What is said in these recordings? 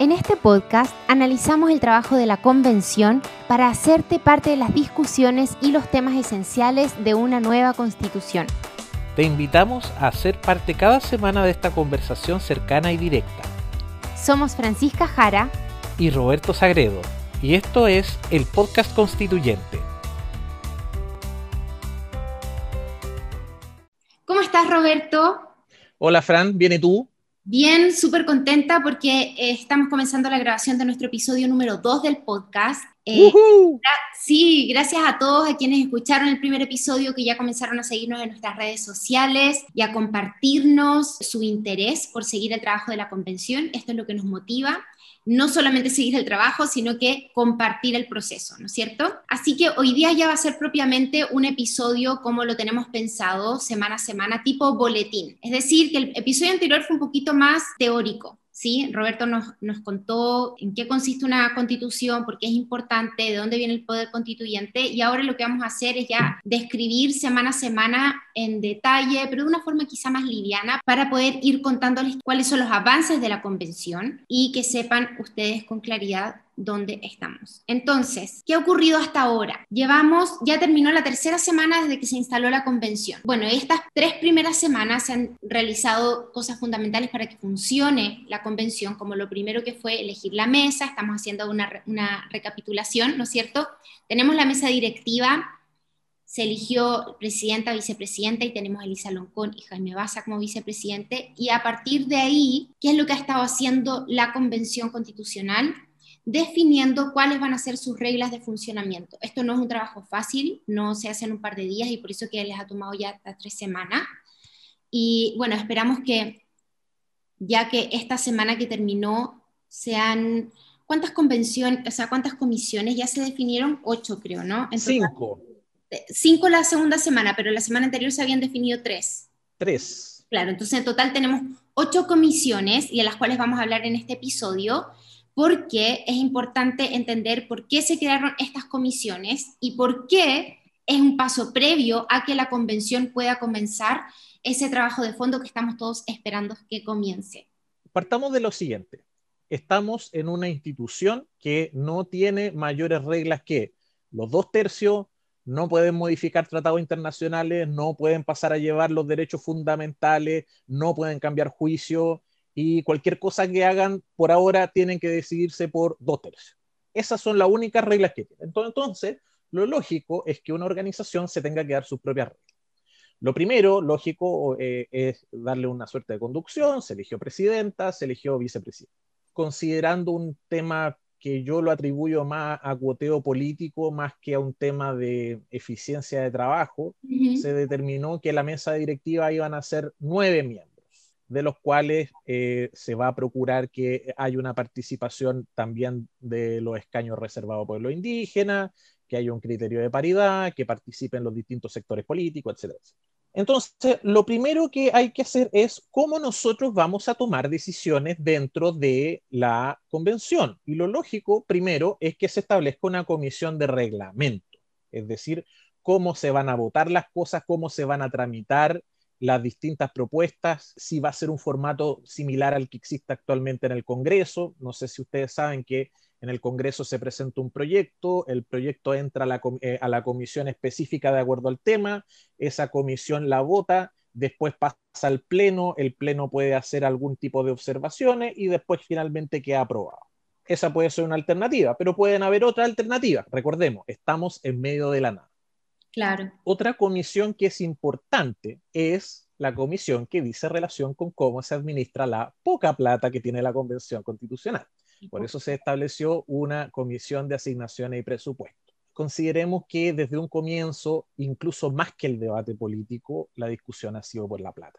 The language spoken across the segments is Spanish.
En este podcast analizamos el trabajo de la convención para hacerte parte de las discusiones y los temas esenciales de una nueva constitución. Te invitamos a ser parte cada semana de esta conversación cercana y directa. Somos Francisca Jara y Roberto Sagredo, y esto es el podcast constituyente. ¿Cómo estás, Roberto? Hola, Fran, ¿viene tú? Bien, súper contenta porque eh, estamos comenzando la grabación de nuestro episodio número 2 del podcast. Eh, sí, gracias a todos a quienes escucharon el primer episodio, que ya comenzaron a seguirnos en nuestras redes sociales y a compartirnos su interés por seguir el trabajo de la convención. Esto es lo que nos motiva no solamente seguir el trabajo, sino que compartir el proceso, ¿no es cierto? Así que hoy día ya va a ser propiamente un episodio como lo tenemos pensado semana a semana, tipo boletín. Es decir, que el episodio anterior fue un poquito más teórico, ¿sí? Roberto nos, nos, contó en qué consiste una constitución, por qué es importante, de dónde viene el poder constituyente, y ahora lo que vamos a hacer es ya describir semana a semana en detalle, pero de una forma quizá más liviana, para poder ir contándoles cuáles son los avances de la convención y que sepan ustedes con claridad dónde estamos. Entonces, ¿qué ha ocurrido hasta ahora? Llevamos, ya terminó la tercera semana desde que se instaló la convención. Bueno, estas tres primeras semanas se han realizado cosas fundamentales para que funcione la convención, como lo primero que fue elegir la mesa, estamos haciendo una, una recapitulación, ¿no es cierto? Tenemos la mesa directiva se eligió presidenta, vicepresidenta y tenemos a Elisa Loncón y Jaime Baza como vicepresidente. Y a partir de ahí, ¿qué es lo que ha estado haciendo la Convención Constitucional? Definiendo cuáles van a ser sus reglas de funcionamiento. Esto no es un trabajo fácil, no se hace en un par de días y por eso que les ha tomado ya hasta tres semanas. Y bueno, esperamos que ya que esta semana que terminó sean, ¿cuántas convenciones, o sea, cuántas comisiones ya se definieron? Ocho creo, ¿no? cinco. Eh, cinco la segunda semana, pero la semana anterior se habían definido tres. Tres. Claro, entonces en total tenemos ocho comisiones y a las cuales vamos a hablar en este episodio porque es importante entender por qué se crearon estas comisiones y por qué es un paso previo a que la convención pueda comenzar ese trabajo de fondo que estamos todos esperando que comience. Partamos de lo siguiente. Estamos en una institución que no tiene mayores reglas que los dos tercios, no pueden modificar tratados internacionales, no pueden pasar a llevar los derechos fundamentales, no pueden cambiar juicio, y cualquier cosa que hagan por ahora tienen que decidirse por dos tercios. Esas son las únicas reglas que tienen. Entonces, lo lógico es que una organización se tenga que dar sus propias reglas. Lo primero, lógico, eh, es darle una suerte de conducción, se eligió presidenta, se eligió vicepresidenta. Considerando un tema que yo lo atribuyo más a cuoteo político más que a un tema de eficiencia de trabajo, se determinó que la mesa directiva iban a ser nueve miembros de los cuales eh, se va a procurar que haya una participación también de los escaños reservados a pueblos indígenas, que haya un criterio de paridad, que participen los distintos sectores políticos, etcétera, Entonces, lo primero que hay que hacer es cómo nosotros vamos a tomar decisiones dentro de la convención. Y lo lógico, primero, es que se establezca una comisión de reglamento, es decir, cómo se van a votar las cosas, cómo se van a tramitar las distintas propuestas, si va a ser un formato similar al que existe actualmente en el Congreso. No sé si ustedes saben que en el Congreso se presenta un proyecto, el proyecto entra a la, eh, a la comisión específica de acuerdo al tema, esa comisión la vota, después pasa al Pleno, el Pleno puede hacer algún tipo de observaciones y después finalmente queda aprobado. Esa puede ser una alternativa, pero pueden haber otras alternativas. Recordemos, estamos en medio de la nada. Claro. Otra comisión que es importante es la comisión que dice relación con cómo se administra la poca plata que tiene la Convención Constitucional. Por eso se estableció una comisión de asignaciones y presupuesto. Consideremos que desde un comienzo, incluso más que el debate político, la discusión ha sido por la plata.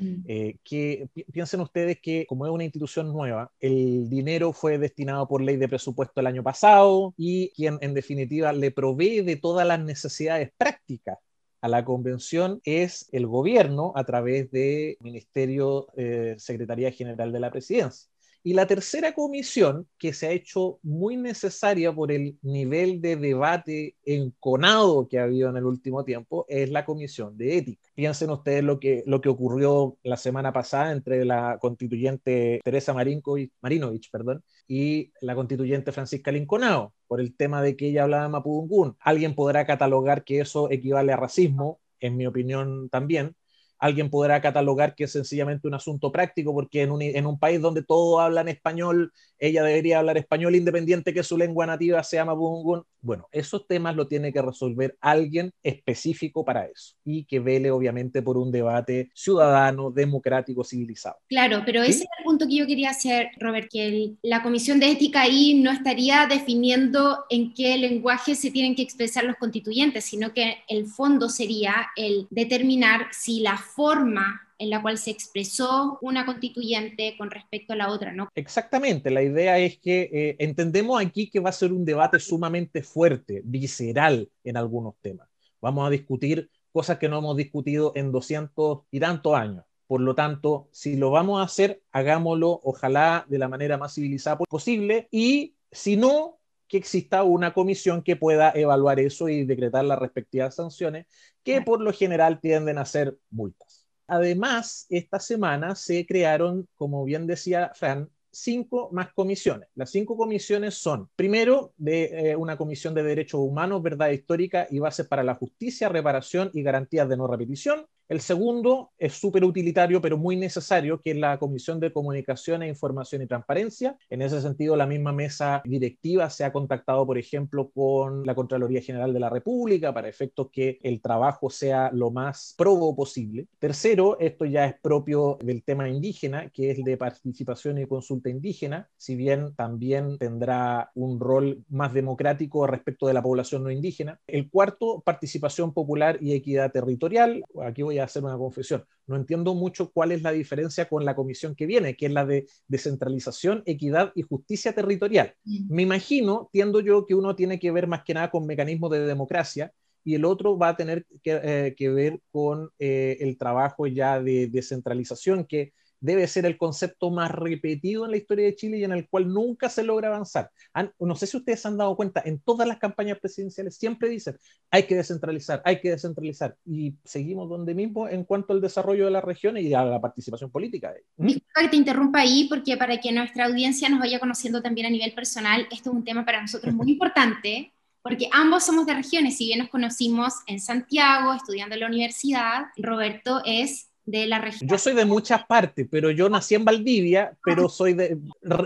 Mm. Eh, que piensen ustedes que como es una institución nueva, el dinero fue destinado por ley de presupuesto el año pasado y quien en definitiva le provee de todas las necesidades prácticas a la convención es el gobierno a través del Ministerio eh, Secretaría General de la Presidencia. Y la tercera comisión, que se ha hecho muy necesaria por el nivel de debate enconado que ha habido en el último tiempo, es la comisión de ética. Piensen ustedes lo que, lo que ocurrió la semana pasada entre la constituyente Teresa Marinovich perdón, y la constituyente Francisca Linconao, por el tema de que ella hablaba de Mapudungún. Alguien podrá catalogar que eso equivale a racismo, en mi opinión también, alguien podrá catalogar que es sencillamente un asunto práctico, porque en un, en un país donde todos hablan español, ella debería hablar español independiente que su lengua nativa sea mapudungun. Bueno, esos temas lo tiene que resolver alguien específico para eso y que vele obviamente por un debate ciudadano, democrático, civilizado. Claro, pero ese es el punto que yo quería hacer, Robert, que la Comisión de Ética ahí no estaría definiendo en qué lenguaje se tienen que expresar los constituyentes, sino que el fondo sería el determinar si la forma en la cual se expresó una constituyente con respecto a la otra, ¿no? Exactamente, la idea es que eh, entendemos aquí que va a ser un debate sumamente fuerte, visceral en algunos temas. Vamos a discutir cosas que no hemos discutido en 200 y tantos años. Por lo tanto, si lo vamos a hacer, hagámoslo ojalá de la manera más civilizada posible y si no, que exista una comisión que pueda evaluar eso y decretar las respectivas sanciones, que por lo general tienden a ser multas. Además, esta semana se crearon, como bien decía Fran, cinco más comisiones. Las cinco comisiones son, primero, de eh, una comisión de derechos humanos, verdad histórica y bases para la justicia, reparación y garantías de no repetición. El segundo es súper utilitario, pero muy necesario, que es la Comisión de Comunicación e Información y Transparencia. En ese sentido, la misma mesa directiva se ha contactado, por ejemplo, con la Contraloría General de la República para efectos que el trabajo sea lo más probo posible. Tercero, esto ya es propio del tema indígena, que es de participación y consulta indígena, si bien también tendrá un rol más democrático respecto de la población no indígena. El cuarto, participación popular y equidad territorial. Aquí voy hacer una confesión. No entiendo mucho cuál es la diferencia con la comisión que viene, que es la de descentralización, equidad y justicia territorial. Mm. Me imagino, tiendo yo, que uno tiene que ver más que nada con mecanismos de democracia y el otro va a tener que, eh, ver con eh, el trabajo ya de descentralización, que debe ser el concepto más repetido en la historia de Chile y en el cual nunca se logra avanzar. no sé si ustedes han dado cuenta, en todas las campañas presidenciales siempre dicen, hay que descentralizar, hay que descentralizar, y seguimos donde mismo en cuanto al desarrollo de las regiones y a la participación política. Disculpa que te interrumpa ahí, porque para que nuestra audiencia nos vaya conociendo también a nivel personal, esto es un tema para nosotros muy importante, porque ambos somos de regiones, si bien nos conocimos en Santiago, estudiando en la universidad, Roberto es de la región? Yo soy de muchas partes, pero yo nací en Valdivia, pero soy de,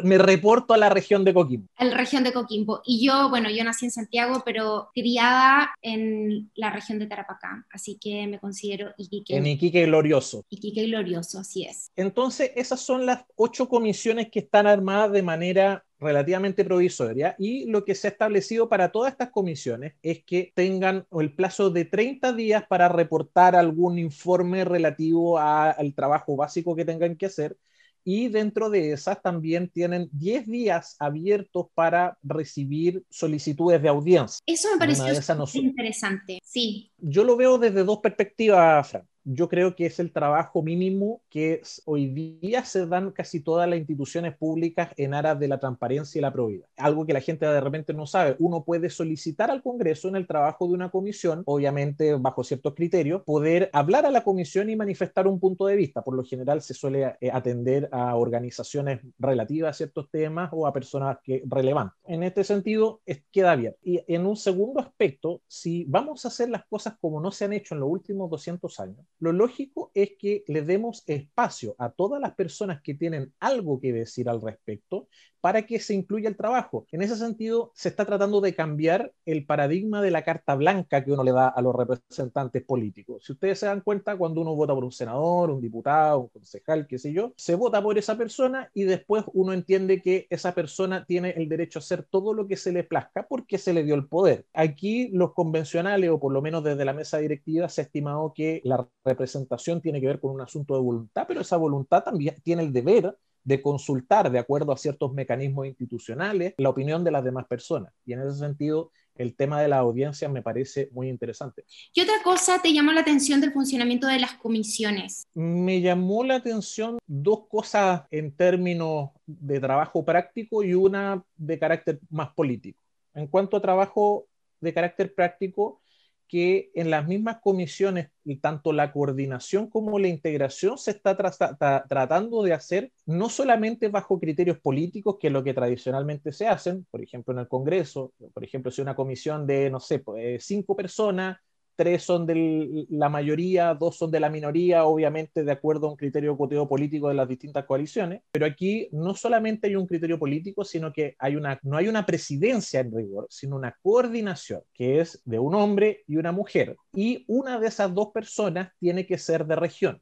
me reporto a la región de Coquimbo. A la región de Coquimbo. Y yo, bueno, yo nací en Santiago, pero criada en la región de Tarapacá, así que me considero Iquique. En Iquique Glorioso. Iquique Glorioso, así es. Entonces, esas son las ocho comisiones que están armadas de manera relativamente provisoria y lo que se ha establecido para todas estas comisiones es que tengan el plazo de 30 días para reportar algún informe relativo al trabajo básico que tengan que hacer y dentro de esas también tienen 10 días abiertos para recibir solicitudes de audiencia. Eso me pareció interesante, sí. Yo lo veo desde dos perspectivas, Fran yo creo que es el trabajo mínimo que hoy día se dan casi todas las instituciones públicas en aras de la transparencia y la probidad. Algo que la gente de repente no sabe. Uno puede solicitar al Congreso en el trabajo de una comisión, obviamente bajo ciertos criterios, poder hablar a la comisión y manifestar un punto de vista. Por lo general se suele eh, atender a organizaciones relativas a ciertos temas o a personas que relevantes. En este sentido, queda bien. Y en un segundo aspecto, si vamos a hacer las cosas como no se han hecho en los últimos 200 años, lo lógico es que le demos espacio a todas las personas que tienen algo que decir al respecto para que se incluya el trabajo. En ese sentido, se está tratando de cambiar el paradigma de la carta blanca que uno le da a los representantes políticos. Si ustedes se dan cuenta, cuando uno vota por un senador, un diputado, un concejal, qué sé yo, se vota por esa persona y después uno entiende que esa persona tiene el derecho a hacer todo lo que se le plazca porque se le dio el poder. Aquí los convencionales, o por lo menos desde la mesa directiva, se ha estimado que la representación tiene que ver con un asunto de voluntad, pero esa voluntad también tiene el deber de consultar, de acuerdo a ciertos mecanismos institucionales, la opinión de las demás personas. Y en ese sentido, el tema de la audiencia me parece muy interesante. ¿Qué otra cosa te llamó la atención del funcionamiento de las comisiones? Me llamó la atención dos cosas en términos de trabajo práctico y una de carácter más político. En cuanto a trabajo de carácter práctico, que en las mismas comisiones, tanto la coordinación como la integración se está tratando de hacer no solamente bajo criterios políticos, que es lo que tradicionalmente se hacen, por ejemplo en el Congreso, por ejemplo si una comisión de, no sé, pues, eh, cinco personas tres son de la mayoría, dos son de la minoría, obviamente de acuerdo a un criterio coteo político de las distintas coaliciones. Pero aquí no solamente hay un criterio político, sino que hay una, no hay una presidencia en rigor, sino una coordinación que es de un hombre y una mujer. Y una de esas dos personas tiene que ser de región.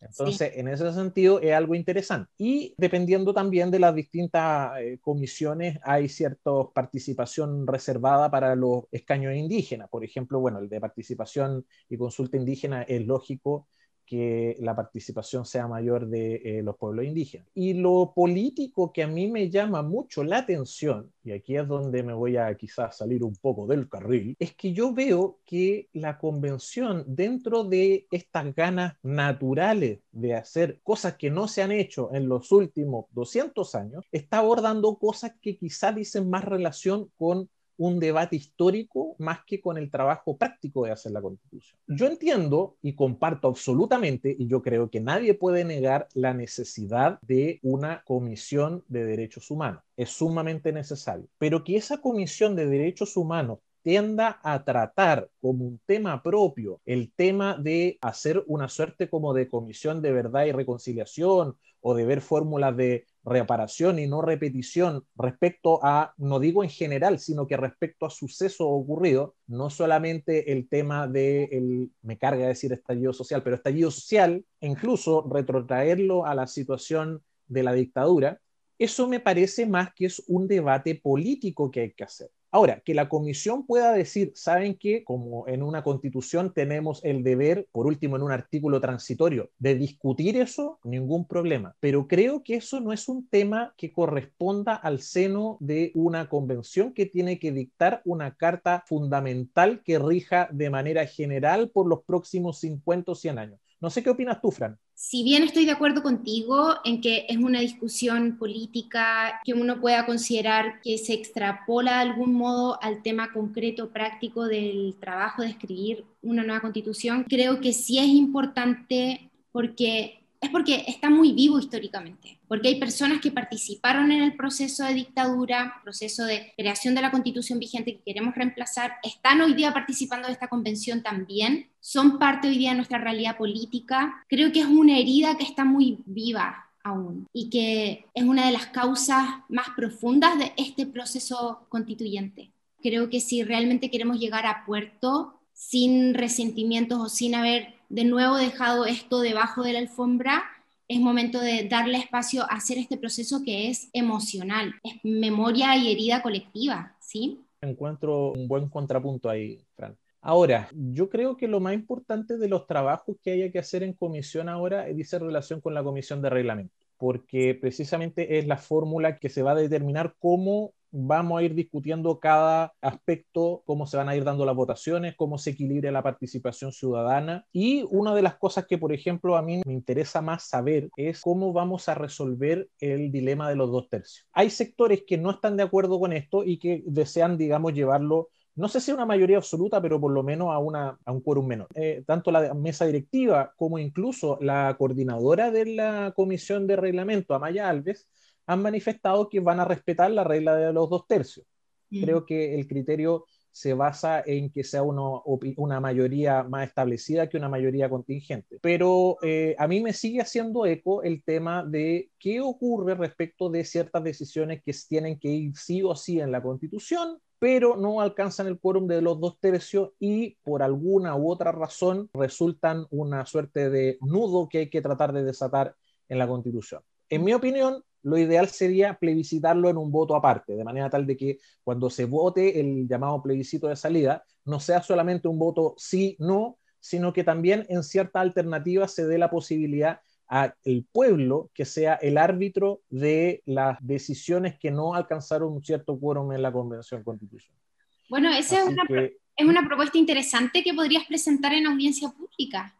Entonces, en ese sentido, es algo interesante. Y dependiendo también de las distintas eh, comisiones, hay cierta participación reservada para los escaños indígenas. Por ejemplo, bueno, el de participación y consulta indígena es lógico que la participación sea mayor de eh, los pueblos indígenas. Y lo político que a mí me llama mucho la atención, y aquí es donde me voy a quizás salir un poco del carril, es que yo veo que la convención dentro de estas ganas naturales de hacer cosas que no se han hecho en los últimos 200 años, está abordando cosas que quizás dicen más relación con un debate histórico más que con el trabajo práctico de hacer la constitución. Yo entiendo y comparto absolutamente, y yo creo que nadie puede negar la necesidad de una comisión de derechos humanos. Es sumamente necesario. Pero que esa comisión de derechos humanos tienda a tratar como un tema propio el tema de hacer una suerte como de comisión de verdad y reconciliación o de ver fórmulas de reparación y no repetición respecto a, no digo en general, sino que respecto a sucesos ocurridos, no solamente el tema de, el, me carga decir estallido social, pero estallido social, incluso retrotraerlo a la situación de la dictadura, eso me parece más que es un debate político que hay que hacer. Ahora, que la comisión pueda decir, ¿saben qué? Como en una constitución tenemos el deber, por último en un artículo transitorio, de discutir eso, ningún problema. Pero creo que eso no es un tema que corresponda al seno de una convención que tiene que dictar una carta fundamental que rija de manera general por los próximos 50 o 100 años. No sé qué opinas tú, Fran si bien estoy de acuerdo contigo en que es una discusión política que uno pueda considerar que se extrapola de algún modo al tema concreto, práctico del trabajo de escribir una nueva constitución, creo que sí es importante porque es porque está muy vivo históricamente, porque hay personas que participaron en el proceso de dictadura, proceso de creación de la constitución vigente que queremos reemplazar, están hoy día participando de esta convención también, son parte hoy día de nuestra realidad política. Creo que es una herida que está muy viva aún y que es una de las causas más profundas de este proceso constituyente. Creo que si realmente queremos llegar a puerto sin resentimientos o sin haber de nuevo dejado esto debajo de la alfombra, es momento de darle espacio a hacer este proceso que es emocional, es memoria y herida colectiva, ¿sí? Encuentro un buen contrapunto ahí, Fran. Ahora, yo creo que lo más importante de los trabajos que haya que hacer en comisión ahora dice relación con la comisión de reglamento, porque precisamente es la fórmula que se va a determinar cómo vamos a ir discutiendo cada aspecto, cómo se van a ir dando las votaciones, cómo se equilibra la participación ciudadana. Y una de las cosas que, por ejemplo, a mí me interesa más saber es cómo vamos a resolver el dilema de los dos tercios. Hay sectores que no están de acuerdo con esto y que desean, digamos, llevarlo no sé si una mayoría absoluta, pero por lo menos a, una, a un quórum menor. Eh, tanto la mesa directiva como incluso la coordinadora de la comisión de reglamento, Amaya Alves, han manifestado que van a respetar la regla de los dos tercios. Mm. Creo que el criterio se basa en que sea una mayoría más establecida que una mayoría contingente. Pero eh, a mí me sigue haciendo eco el tema de qué ocurre respecto de ciertas decisiones que tienen que ir sí o sí en la Constitución, pero no alcanzan el quórum de los dos tercios y por alguna u otra razón resultan una suerte de nudo que hay que tratar de desatar en la Constitución. En mi opinión, lo ideal sería plebiscitarlo en un voto aparte, de manera tal de que cuando se vote el llamado plebiscito de salida, no sea solamente un voto sí, no, sino que también en cierta alternativa se dé la posibilidad al pueblo que sea el árbitro de las decisiones que no alcanzaron un cierto quórum en la Convención Constitucional. Bueno, esa es una, es una propuesta interesante que podrías presentar en audiencia pública.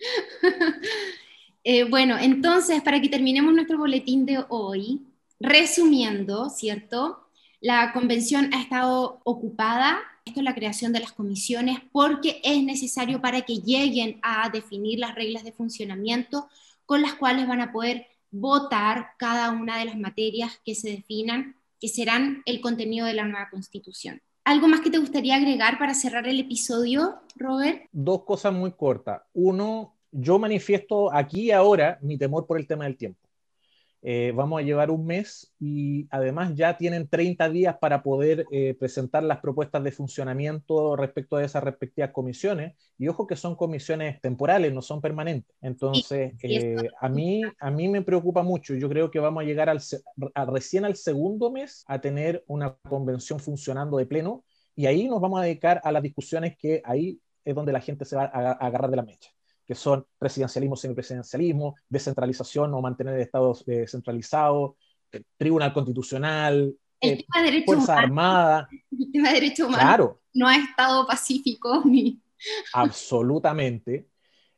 Eh, bueno, entonces, para que terminemos nuestro boletín de hoy, resumiendo, ¿cierto? La convención ha estado ocupada, esto es la creación de las comisiones, porque es necesario para que lleguen a definir las reglas de funcionamiento con las cuales van a poder votar cada una de las materias que se definan, que serán el contenido de la nueva constitución. ¿Algo más que te gustaría agregar para cerrar el episodio, Robert? Dos cosas muy cortas. Uno, yo manifiesto aquí y ahora mi temor por el tema del tiempo. Eh, vamos a llevar un mes y además ya tienen 30 días para poder eh, presentar las propuestas de funcionamiento respecto de esas respectivas comisiones. Y ojo que son comisiones temporales, no son permanentes. Entonces, eh, a, mí, a mí me preocupa mucho. Yo creo que vamos a llegar al, recién al segundo mes a tener una convención funcionando de pleno y ahí nos vamos a dedicar a las discusiones que ahí es donde la gente se va a agarrar de la mecha que son presidencialismo, semipresidencialismo, descentralización o mantener el Estado eh, tribunal constitucional, eh, Fuerza Armada. El tema de derechos humanos claro. no ha estado pacífico ni... Absolutamente.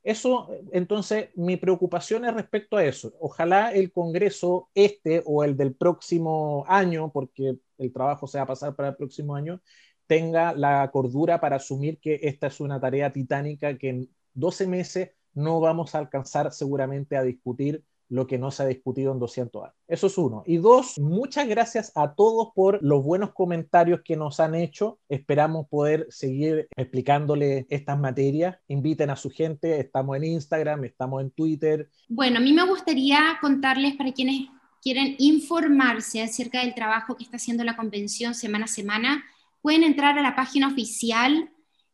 Eso, entonces, mi preocupación es respecto a eso. Ojalá el Congreso, este o el del próximo año, porque el trabajo se va a pasar para el próximo año, tenga la cordura para asumir que esta es una tarea titánica que 12 meses no vamos a alcanzar seguramente a discutir lo que no se ha discutido en 200 años. Eso es uno. Y dos, muchas gracias a todos por los buenos comentarios que nos han hecho. Esperamos poder seguir explicándole estas materias. Inviten a su gente. Estamos en Instagram, estamos en Twitter. Bueno, a mí me gustaría contarles para quienes quieren informarse acerca del trabajo que está haciendo la convención semana a semana, pueden entrar a la página oficial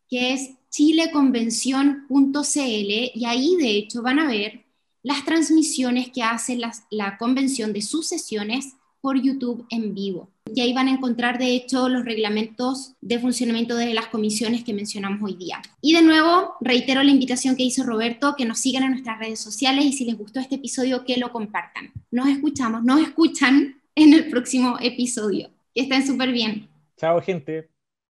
que es chileconvención.cl y ahí de hecho van a ver las transmisiones que hace la, convención de sus sesiones por YouTube en vivo. Y ahí van a encontrar de hecho los reglamentos de funcionamiento de las comisiones que mencionamos hoy día. Y de nuevo, reitero la invitación que hizo Roberto, que nos sigan en nuestras redes sociales y si les gustó este episodio, que lo compartan. Nos escuchamos, nos escuchan en el próximo episodio. Que estén súper bien. Chao, gente.